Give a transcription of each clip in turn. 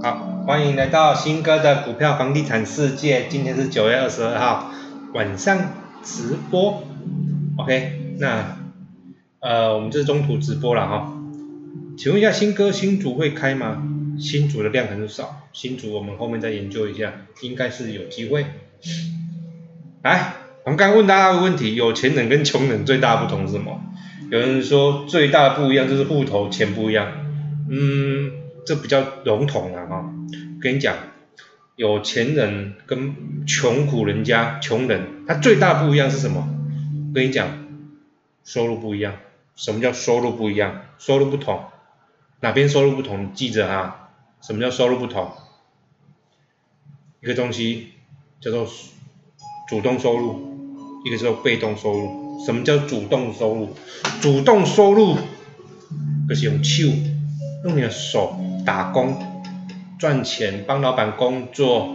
好，欢迎来到新哥的股票房地产世界。今天是九月二十二号晚上直播，OK？那呃，我们这是中途直播了哈。请问一下，新哥新竹会开吗？新竹的量很少，新竹我们后面再研究一下，应该是有机会。来，我们刚问大家个问题：有钱人跟穷人最大的不同是什么？有人说最大的不一样就是户头钱不一样。嗯，这比较笼统了哈。跟你讲，有钱人跟穷苦人家、穷人，他最大不一样是什么？跟你讲，收入不一样。什么叫收入不一样？收入不同，哪边收入不同？记着啊，什么叫收入不同？一个东西叫做主动收入，一个叫被动收入。什么叫主动收入？主动收入就是用手，用你的手打工赚钱，帮老板工作。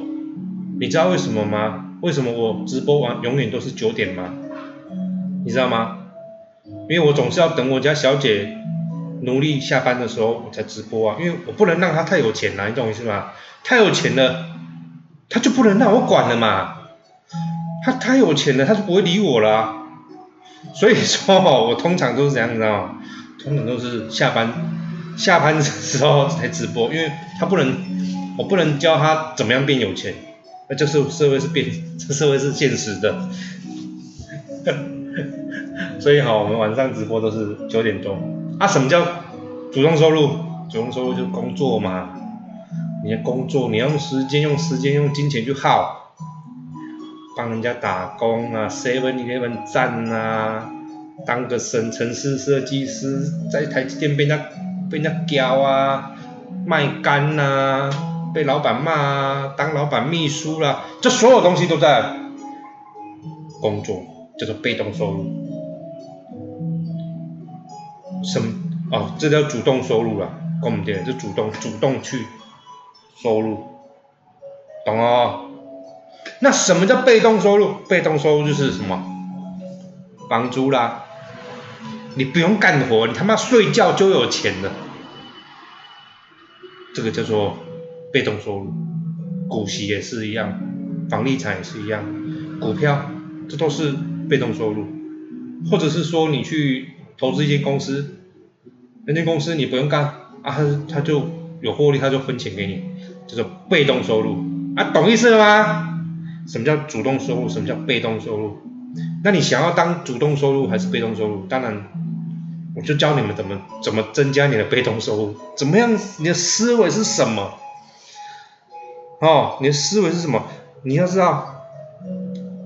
你知道为什么吗？为什么我直播完永远都是九点吗？你知道吗？因为我总是要等我家小姐努力下班的时候我才直播啊，因为我不能让她太有钱了，你懂我意思吗？太有钱了，她就不能让我管了嘛。她太有钱了，她就不会理我了。所以说，我通常都是这样，你知道吗？通常都是下班下班的时候才直播，因为他不能，我不能教他怎么样变有钱，那就是社会是变，这社会是现实的。所以好，我们晚上直播都是九点钟。啊，什么叫主动收入？主动收入就工作嘛，你的工作，你要用时间，用时间，用金钱去耗。帮人家打工啊，seven eleven 站啊，当个省城市设计师，在台积电被人家被人家教啊，卖干呐，被老板骂啊，当老板秘书啦，这所有东西都在工作，叫做被动收入。什么？哦，这叫主动收入了，跟我们讲，就主动主动去收入，懂哦？那什么叫被动收入？被动收入就是什么？房租啦，你不用干活，你他妈睡觉就有钱了。这个叫做被动收入。股息也是一样，房地产也是一样，股票这都是被动收入。或者是说你去投资一间公司，那间公司你不用干啊，他他就有获利，他就分钱给你，叫做被动收入啊，懂意思了吗？什么叫主动收入？什么叫被动收入？那你想要当主动收入还是被动收入？当然，就教你们怎么怎么增加你的被动收入。怎么样？你的思维是什么？哦，你的思维是什么？你要知道，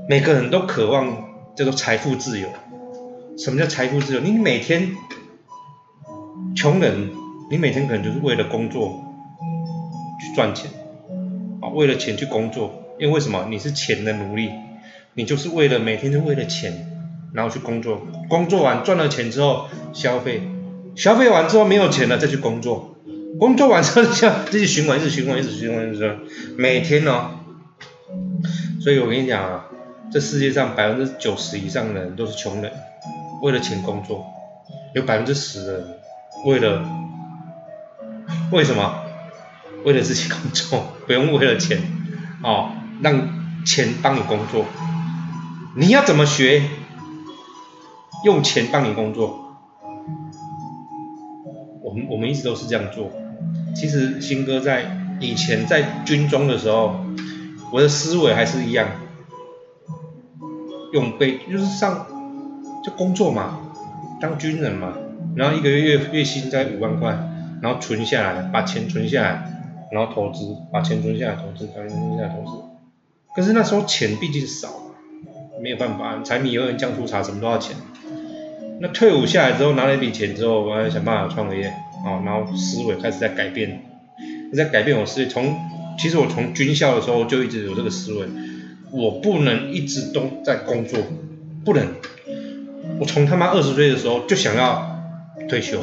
每个人都渴望叫做财富自由。什么叫财富自由？你每天，穷人，你每天可能就是为了工作去赚钱，啊，为了钱去工作。因为为什么你是钱的奴隶？你就是为了每天就为了钱，然后去工作，工作完赚了钱之后消费，消费完之后没有钱了再去工作，工作完之后像这些循环，一直循环，一直循环，一直循环，每天哦。所以我跟你讲啊，这世界上百分之九十以上的人都是穷人，为了钱工作，有百分之十的人为了为什么？为了自己工作，不用为了钱哦。让钱帮你工作，你要怎么学？用钱帮你工作。我们我们一直都是这样做。其实新哥在以前在军中的时候，我的思维还是一样，用被就是上就工作嘛，当军人嘛，然后一个月月月薪在五万块，然后存下来，把钱存下来，然后投资，把钱存下来投资，把钱存下来投资。可是那时候钱毕竟少，没有办法，柴米油盐酱醋茶什么都要钱。那退伍下来之后拿了一笔钱之后，我要想办法创业，哦，然后思维开始在改变，在改变我思维。从其实我从军校的时候就一直有这个思维，我不能一直都在工作，不能。我从他妈二十岁的时候就想要退休，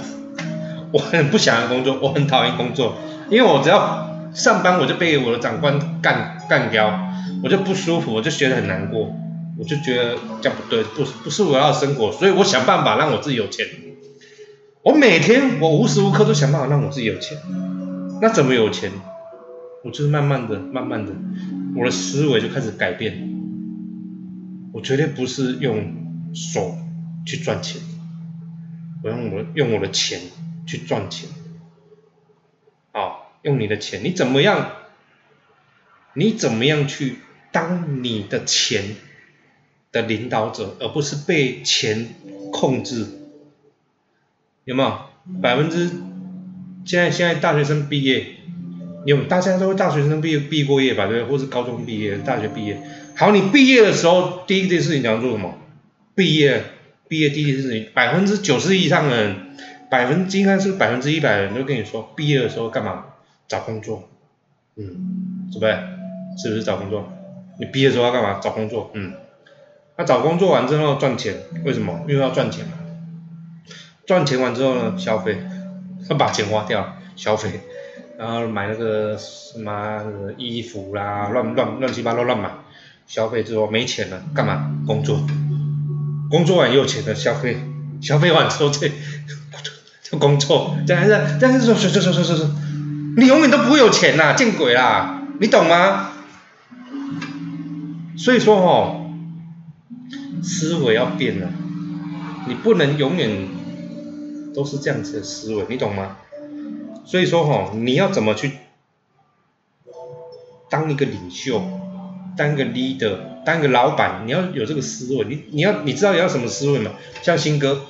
我很不想要工作，我很讨厌工作，因为我只要上班我就被我的长官干干掉。我就不舒服，我就觉得很难过，我就觉得这样不对，不是不是我要生活，所以我想办法让我自己有钱。我每天我无时无刻都想办法让我自己有钱。那怎么有钱？我就是慢慢的、慢慢的，我的思维就开始改变。我绝对不是用手去赚钱，我用我用我的钱去赚钱。啊，用你的钱，你怎么样？你怎么样去当你的钱的领导者，而不是被钱控制？有没有？百分之现在现在大学生毕业。有大家都大学生毕业毕过业吧，对或是高中毕业、大学毕业。好，你毕业的时候第一件事情你要做什么？毕业，毕业第一件事情，百分之九十以上的人，百分之应该是百分之一百的人都跟你说，毕业的时候干嘛？找工作。嗯，是不是？是不是找工作？你毕业的时候要干嘛？找工作。嗯，那找工作完之后赚钱，为什么？因为要赚钱嘛。赚钱完之后呢，消费，要把钱花掉，消费。然后买那个什么衣服啦，乱乱乱七八糟乱买，消费之后没钱了，干嘛？工作，工作完有钱了消费，消费完之后再就工作，但是但是说说说说说说，你永远都不会有钱呐，见鬼啦，你懂吗？所以说哦，思维要变了，你不能永远都是这样子的思维，你懂吗？所以说哈，你要怎么去当一个领袖，当一个 leader，当一个老板，你要有这个思维。你你要你知道你要什么思维吗？像新哥，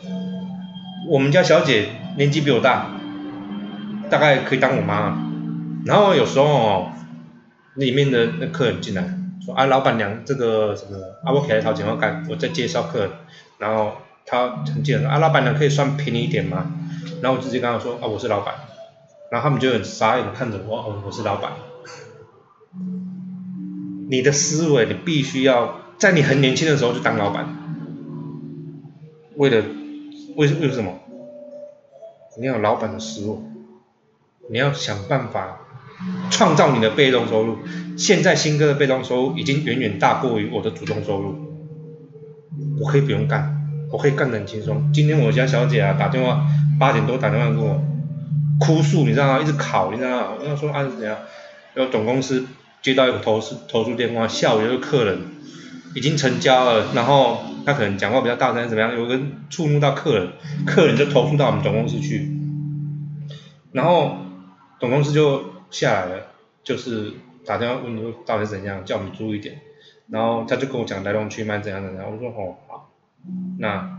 我们家小姐年纪比我大，大概可以当我妈。然后有时候哦，里面的那客人进来，说啊，老板娘这个什么，啊我起来掏钱我干，我在介绍客人，然后他很介绍啊，老板娘可以算便宜一点吗？然后我直接跟他说啊，我是老板。然后他们就很傻眼的看着我，哦，我是老板。你的思维，你必须要在你很年轻的时候就当老板，为了为为什么？你要有老板的思维，你要想办法创造你的被动收入。现在新哥的被动收入已经远远大过于我的主动收入，我可以不用干，我可以干得很轻松。今天我家小姐啊打电话，八点多打电话给我。哭诉，你知道吗？一直考，你知道吗？要说啊是怎样？然后总公司接到一个投诉投诉电话，下午有个客人已经成交了，然后他可能讲话比较大声，怎么样？有个触怒到客人，客人就投诉到我们总公司去，然后总公司就下来了，就是打电话问说到底怎样，叫我们注意点，然后他就跟我讲来龙去脉怎样怎样，我说哦好，那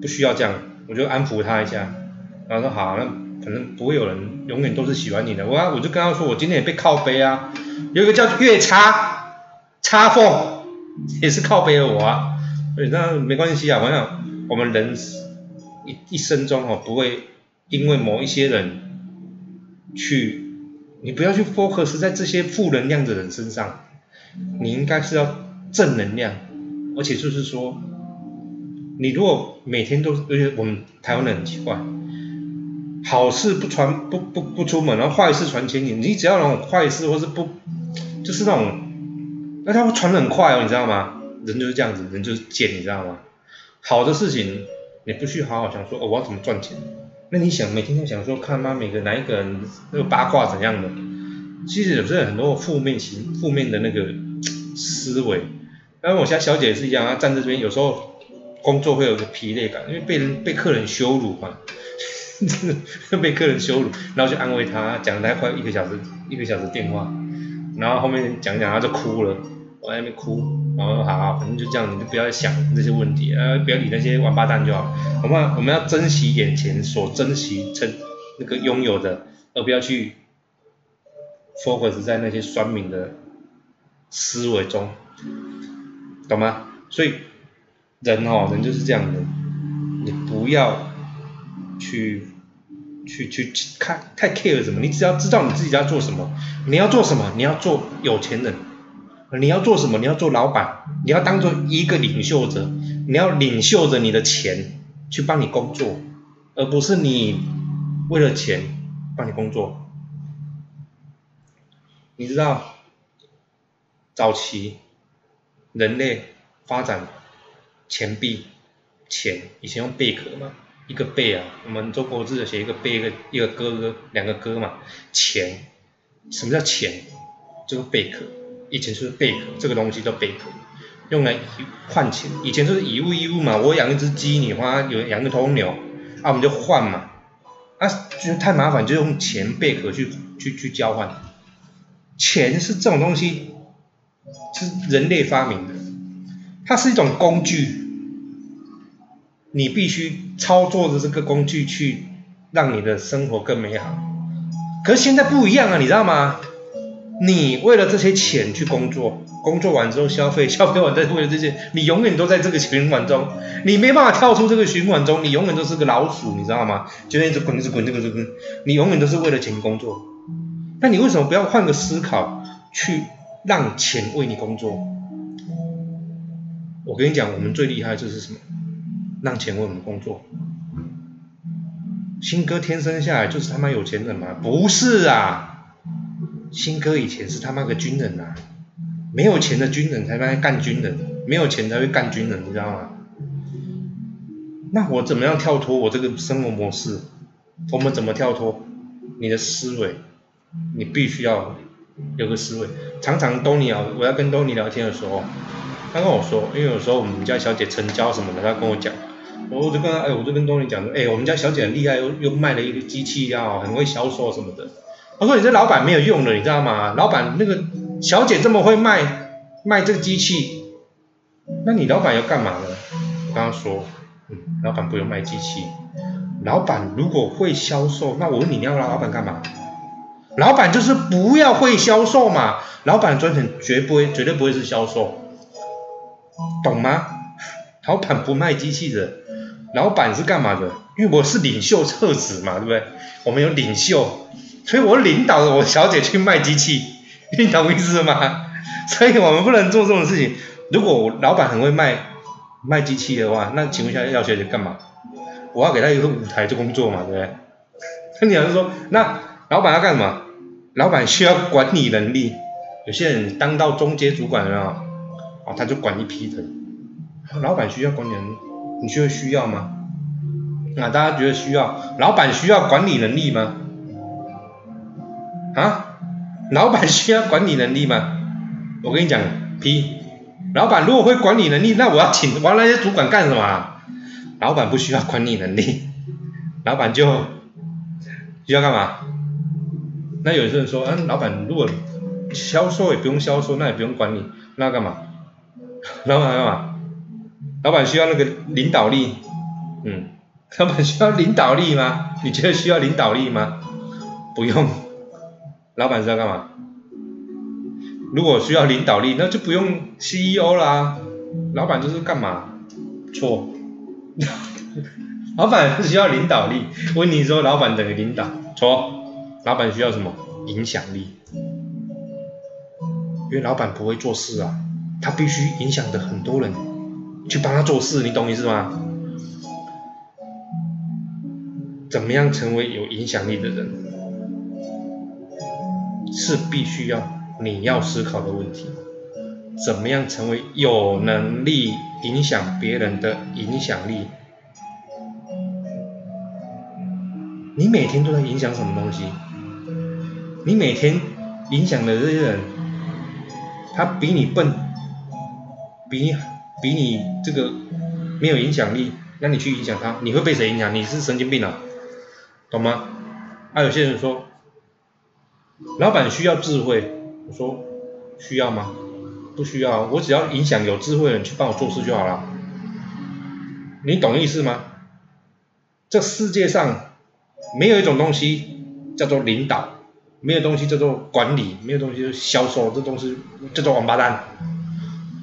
不需要这样，我就安抚他一下，然后说好那。可能不会有人永远都是喜欢你的，我我就跟他说，我今天也被靠背啊，有一个叫月叉插缝，也是靠背了我啊，那没关系啊，我想我们人一一生中哦，不会因为某一些人去，你不要去 focus 在这些负能量的人身上，你应该是要正能量，而且就是说，你如果每天都，而且我们台湾人很奇怪。好事不传不不不出门，然后坏事传千里。你只要那种坏事或是不，就是那种，那他会传的很快哦，你知道吗？人就是这样子，人就是贱，你知道吗？好的事情你不去好好想说，哦，我要怎么赚钱？那你想每天都想说，看妈每个哪一个人那个八卦怎样的？其实有时候很多负面型负面的那个思维。然后我家小姐也是一样，她站在这边有时候工作会有个疲累感，因为被人被客人羞辱嘛。被客人羞辱，然后就安慰她，讲了大概快一个小时，一个小时电话，然后后面讲讲他就哭了，我在那边哭，然后好好，反正就这样，你就不要想这些问题，呃，不要理那些王八蛋就好。我们我们要珍惜眼前所珍惜成那个拥有的，而不要去 focus 在那些酸民的思维中，懂吗？所以人哦，人就是这样的，你不要。去去去看太 care 什么？你只要知道你自己要做什么，你要做什么？你要做有钱人，你要做什么？你要做老板，你要当做一个领袖者，你要领袖着你的钱去帮你工作，而不是你为了钱帮你工作。你知道早期人类发展钱币钱以前用贝壳吗？一个贝啊，我们中国字写一个贝，一个一个哥哥，两个哥嘛。钱，什么叫钱？就是贝壳，以前是贝壳，这个东西叫贝壳，用来换钱。以前就是以物易物嘛，我养一只鸡，你花有养个头牛，啊，我们就换嘛。啊，觉得太麻烦，就用钱贝壳去去去交换。钱是这种东西，是人类发明的，它是一种工具，你必须操作着这个工具去让你的生活更美好。可是现在不一样啊，你知道吗？你为了这些钱去工作，工作完之后消费，消费完再为了这些，你永远都在这个循环中，你没办法跳出这个循环中，你永远都是个老鼠，你知道吗？就一直滚，一直滚，这个这个，你永远都是为了钱工作。那你为什么不要换个思考，去让钱为你工作？我跟你讲，我们最厉害就是什么？让钱为我们工作。新哥天生下来就是他妈有钱人吗？不是啊，新哥以前是他妈个军人呐，没有钱的军人才来干军人，没有钱才会干军人，你知道吗？那我怎么样跳脱我这个生活模式？我们怎么跳脱？你的思维。你必须要有个思维。常常东尼啊，我要跟东尼聊天的时候，他跟我说，因为有时候我们家小姐成交什么的，他跟我讲，我就跟他，哎，我就跟东尼讲说，哎，我们家小姐很厉害，又又卖了一个机器啊，很会销售什么的。我说你这老板没有用的，你知道吗？老板那个小姐这么会卖卖这个机器，那你老板要干嘛呢？我跟他说，嗯，老板不用卖机器，老板如果会销售，那我问你，你要老板干嘛？老板就是不要会销售嘛，老板专程绝不会，绝对不会是销售，懂吗？老板不卖机器的，老板是干嘛的？因为我是领袖特质嘛，对不对？我们有领袖，所以我领导我小姐去卖机器，你懂意思吗？所以我们不能做这种事情。如果我老板很会卖卖机器的话，那请问一下要小姐干嘛？我要给他一个舞台做工作嘛，对不对？那你要是说，那老板要干什么？老板需要管理能力，有些人当到中阶主管了，哦，他就管一批人。老板需要管理能力，你觉得需要吗？那大家觉得需要？老板需要管理能力吗？啊？老板需要管理能力吗？我跟你讲，P，老板如果会管理能力，那我要请我那些主管干什么？老板不需要管理能力，老板就需要干嘛？那有些人说，嗯，老板如果销售也不用销售，那也不用管理，那干嘛？老板干嘛？老板需要那个领导力，嗯，老板需要领导力吗？你觉得需要领导力吗？不用，老板是要干嘛？如果需要领导力，那就不用 CEO 啦，老板就是干嘛？错，老板需要领导力。问你说，老板等于领导？错。老板需要什么影响力？因为老板不会做事啊，他必须影响的很多人去帮他做事，你懂意思吗？怎么样成为有影响力的人，是必须要你要思考的问题。怎么样成为有能力影响别人的影响力？你每天都在影响什么东西？你每天影响的这些人，他比你笨，比你比你这个没有影响力，让你去影响他，你会被谁影响？你是神经病啊，懂吗？还有些人说，老板需要智慧，我说需要吗？不需要，我只要影响有智慧的人去帮我做事就好了。你懂意思吗？这世界上没有一种东西叫做领导。没有东西叫做管理，没有东西叫做销售，这东西叫做王八蛋。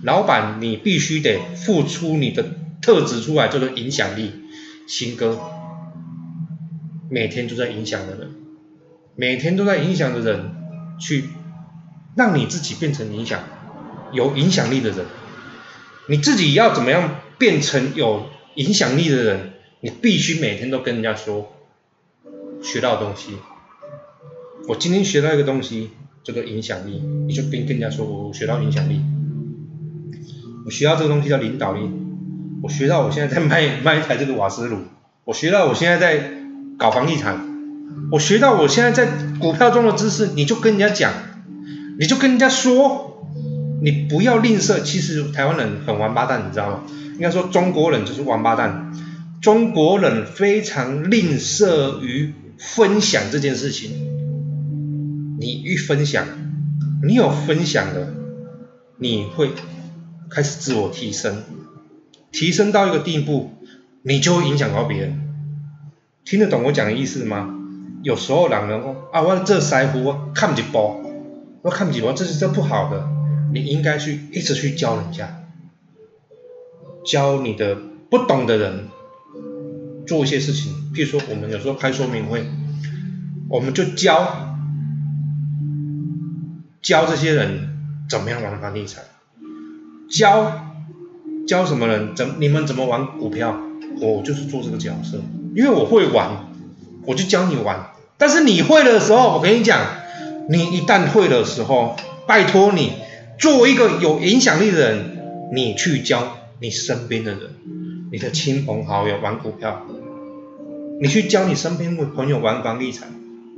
老板，你必须得付出你的特质出来，叫做影响力。新哥，每天都在影响的人，每天都在影响的人，去让你自己变成影响有影响力的人。你自己要怎么样变成有影响力的人？你必须每天都跟人家说学到东西。我今天学到一个东西，叫做影响力，你就跟跟人家说，我学到影响力。我学到这个东西叫领导力。我学到我现在在卖卖一台这个瓦斯炉，我学到我现在在搞房地产，我学到我现在在股票中的知识，你就跟人家讲，你就跟人家说，你不要吝啬。其实台湾人很王八蛋，你知道吗？应该说中国人就是王八蛋。中国人非常吝啬于分享这件事情。你一分享，你有分享的，你会开始自我提升，提升到一个地步，你就会影响到别人。听得懂我讲的意思吗？有时候两人说啊，我这腮胡看不起包，我看不起我，这是这不好的。你应该去一直去教人家，教你的不懂的人。做一些事情，譬如说我们有时候开说明会，我们就教教这些人怎么样玩房地产，教教什么人怎你们怎么玩股票，我就是做这个角色，因为我会玩，我就教你玩。但是你会的时候，我跟你讲，你一旦会的时候，拜托你作为一个有影响力的人，你去教你身边的人。你的亲朋好友玩股票，你去教你身边的朋友玩房地产，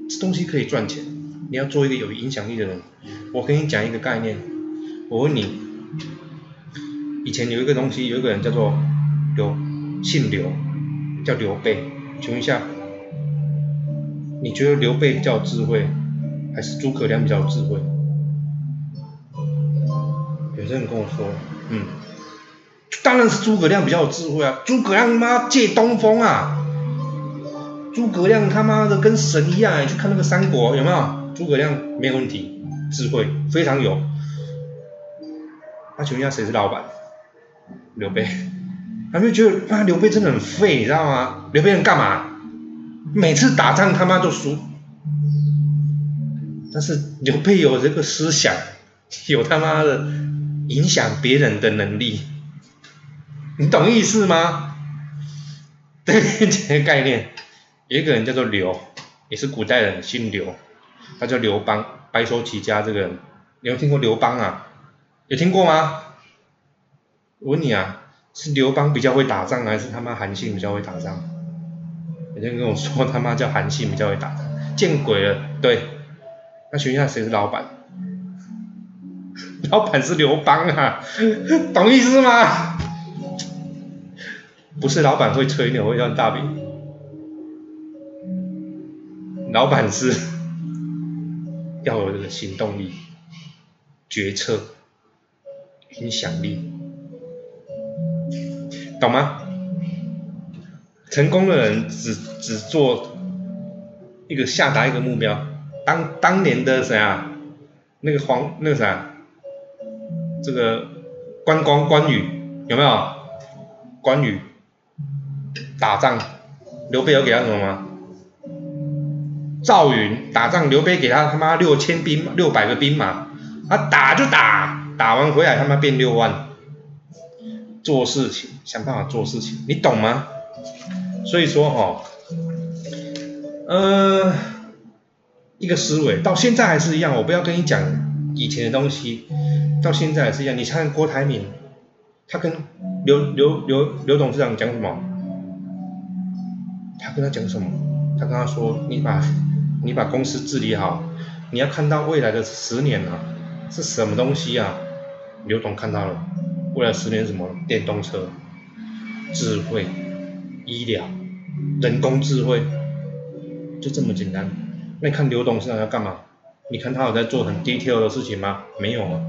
这东西可以赚钱。你要做一个有影响力的人。我跟你讲一个概念，我问你，以前有一个东西，有一个人叫做刘，姓刘，叫刘备。请问一下，你觉得刘备比较智慧，还是诸葛亮比较智慧？有些人跟我说，嗯。当然是诸葛亮比较有智慧啊！诸葛亮他妈借东风啊！诸葛亮他妈的跟神一样，去看那个三国有没有？诸葛亮没有问题，智慧非常有。那请问一下谁是老板？刘备。他们就觉得啊，刘备真的很废，你知道吗？刘备能干嘛？每次打仗他妈都输。但是刘备有这个思想，有他妈的影响别人的能力。你懂意思吗？对，这个概念，有一个人叫做刘，也是古代人，姓刘，他叫刘邦，白手起家这个人，你有听过刘邦啊？有听过吗？我问你啊，是刘邦比较会打仗，还是他妈韩信比较会打仗？有人跟我说他妈叫韩信比较会打仗，见鬼了！对，那请问一下谁是老板？老板是刘邦啊，懂意思吗？不是老板会吹牛会赚大饼，老板是 要有这个行动力、决策、影响力，懂吗？成功的人只只做一个下达一个目标，当当年的谁啊？那个黄那个啥，这个关公关羽有没有？关羽。打仗，刘备有给他什么吗？赵云打仗，刘备给他他妈六千兵，六百个兵马，他打就打，打完回来他妈变六万。做事情，想办法做事情，你懂吗？所以说哦，呃，一个思维到现在还是一样，我不要跟你讲以前的东西，到现在还是一样。你看郭台铭，他跟刘刘刘刘董事长讲什么？他跟他讲什么？他跟他说：“你把，你把公司治理好，你要看到未来的十年啊，是什么东西啊？”刘总看到了，未来十年什么？电动车、智慧、医疗、人工智慧，就这么简单。那你看刘董事长要干嘛？你看他有在做很 detail 的事情吗？没有啊。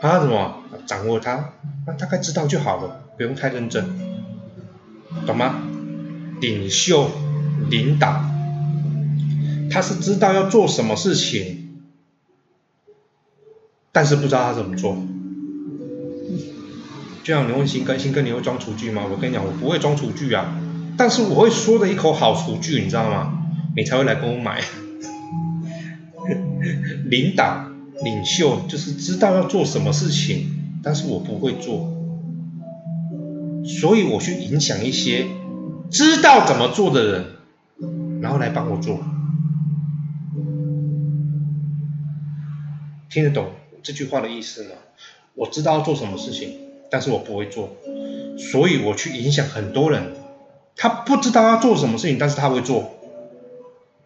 他什么？掌握他，他大概知道就好了，不用太认真，懂吗？领袖、领导，他是知道要做什么事情，但是不知道他怎么做。就像你问新更，新哥你会装厨具吗？我跟你讲，我不会装厨具啊，但是我会说的一口好厨具，你知道吗？你才会来跟我买。领导、领袖就是知道要做什么事情，但是我不会做，所以我去影响一些。知道怎么做的人，然后来帮我做，听得懂这句话的意思吗？我知道要做什么事情，但是我不会做，所以我去影响很多人，他不知道要做什么事情，但是他会做，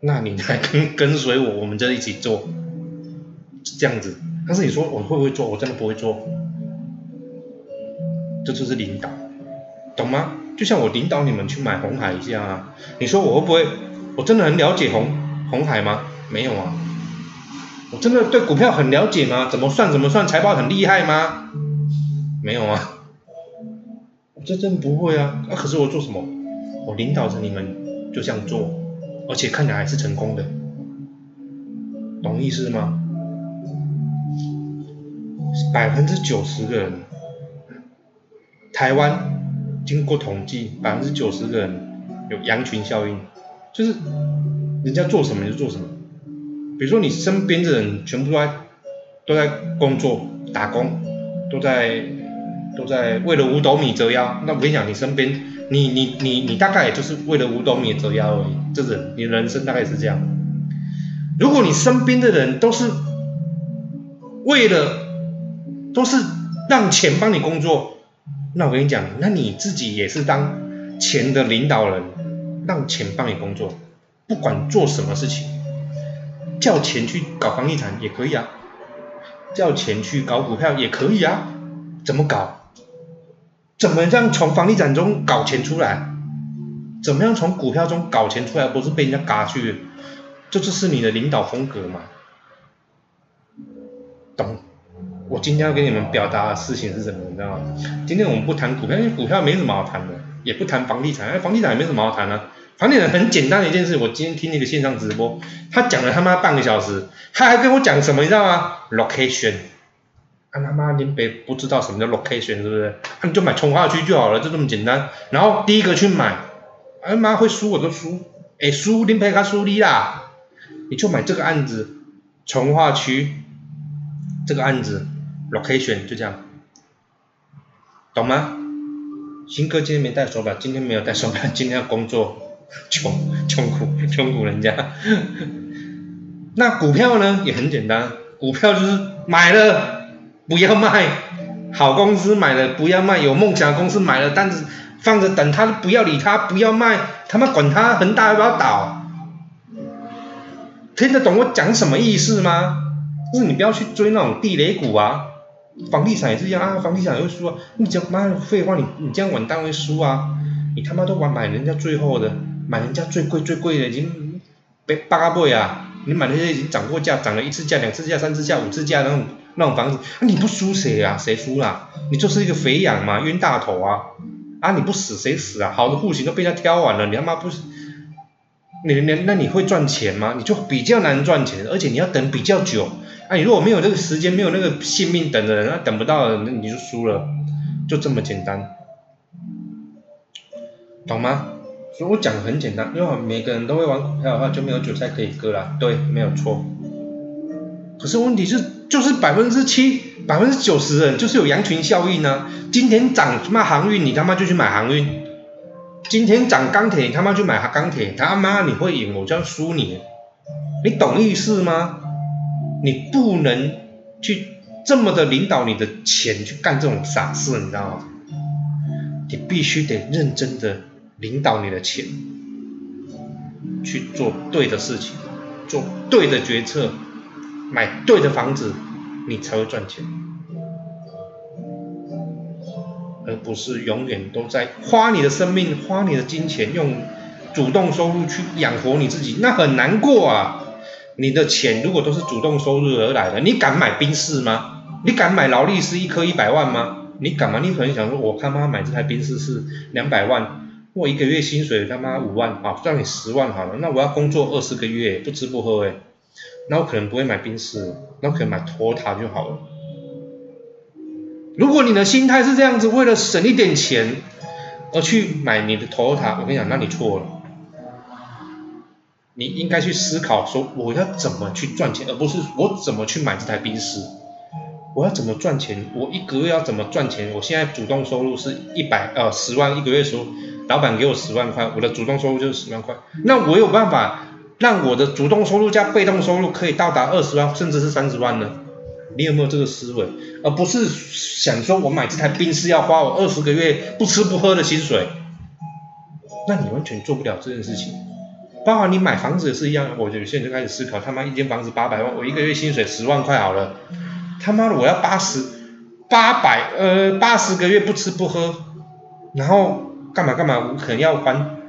那你来跟 跟随我，我们就一起做，这样子。但是你说我会不会做？我真的不会做。这就是领导，懂吗？就像我领导你们去买红海一样啊。你说我会不会？我真的很了解红红海吗？没有啊。我真的对股票很了解吗？怎么算怎么算，财报很厉害吗？没有啊。我这真不会啊。啊，可是我做什么？我领导着你们就这样做，而且看起来还是成功的，懂意思吗？百分之九十的人，台湾经过统计，百分之九十的人有羊群效应，就是人家做什么你就做什么。比如说你身边的人全部都在都在工作打工，都在都在为了五斗米折腰，那我跟你讲，你身边你你你你大概也就是为了五斗米折腰而已，这是你人生大概是这样。如果你身边的人都是为了都是让钱帮你工作，那我跟你讲，那你自己也是当钱的领导人，让钱帮你工作，不管做什么事情，叫钱去搞房地产也可以啊，叫钱去搞股票也可以啊，怎么搞？怎么样从房地产中搞钱出来？怎么样从股票中搞钱出来？不是被人家嘎去，这就是你的领导风格嘛？懂？我今天要跟你们表达的事情是什么？你知道吗？今天我们不谈股票，因为股票没什么好谈的，也不谈房地产，因为房地产也没什么好谈的。房地产很简单的一件事，我今天听那个线上直播，他讲了他妈半个小时，他还跟我讲什么？你知道吗？location，啊他妈您别不知道什么叫 location 是不是？那你就买从化区就好了，就这么简单。然后第一个去买，哎妈会输我都输，哎输您赔他输你啦，你就买这个案子，从化区这个案子。location 就这样，懂吗？新哥今天没带手表，今天没有带手表，今天要工作，穷穷苦穷苦人家。那股票呢也很简单，股票就是买了不要卖，好公司买了不要卖，有梦想公司买了，但是放着等他，不要理他，不要卖，他妈管他恒大要不要倒，听得懂我讲什么意思吗？就是你不要去追那种地雷股啊。房地产也是一样啊，房地产也会输啊！你讲妈废话，你你这样稳当会输啊！你他妈都玩买人家最后的，买人家最贵最贵的，已经被八倍啊！你买那些已经涨过价，涨了一次价、两次价、三次价、五次价那种那种房子，啊你不输谁啊？谁输啦？你就是一个肥羊嘛，冤大头啊！啊你不死谁死啊？好的户型都被人家挑完了，你他妈不是？你你那你会赚钱吗？你就比较难赚钱，而且你要等比较久。啊，你如果没有这个时间，没有那个性命等的人，那等不到，那你就输了，就这么简单，懂吗？所以我讲的很简单，因为每个人都会玩股票的话，就没有韭菜可以割了，对，没有错。可是问题是，就是百分之七、百分之九十人就是有羊群效应呢。今天涨什么航运，你他妈就去买航运；今天涨钢铁，你他妈去买钢铁，他妈你会赢，我就要输你，你懂意思吗？你不能去这么的领导你的钱去干这种傻事，你知道吗？你必须得认真的领导你的钱，去做对的事情，做对的决策，买对的房子，你才会赚钱，而不是永远都在花你的生命、花你的金钱，用主动收入去养活你自己，那很难过啊。你的钱如果都是主动收入而来的，你敢买宾士吗？你敢买劳力士一颗一百万吗？你敢吗？你可能想说，我他妈买这台宾士是两百万，我一个月薪水他妈五万，好，赚你十万好了，那我要工作二十个月不吃不喝哎，那我可能不会买宾士，那我可能买托塔就好了。如果你的心态是这样子，为了省一点钱而去买你的托塔，我跟你讲，那你错了。你应该去思考说我要怎么去赚钱，而不是我怎么去买这台宾士。我要怎么赚钱？我一个月要怎么赚钱？我现在主动收入是一百呃十万一个月收，老板给我十万块，我的主动收入就是十万块。那我有办法让我的主动收入加被动收入可以到达二十万甚至是三十万呢？你有没有这个思维？而不是想说我买这台宾士要花我二十个月不吃不喝的薪水，那你完全做不了这件事情。包括你买房子也是一样，我有些人就开始思考，他妈一间房子八百万，我一个月薪水十万块好了，他妈的我要八十八百呃八十个月不吃不喝，然后干嘛干嘛，我可能要还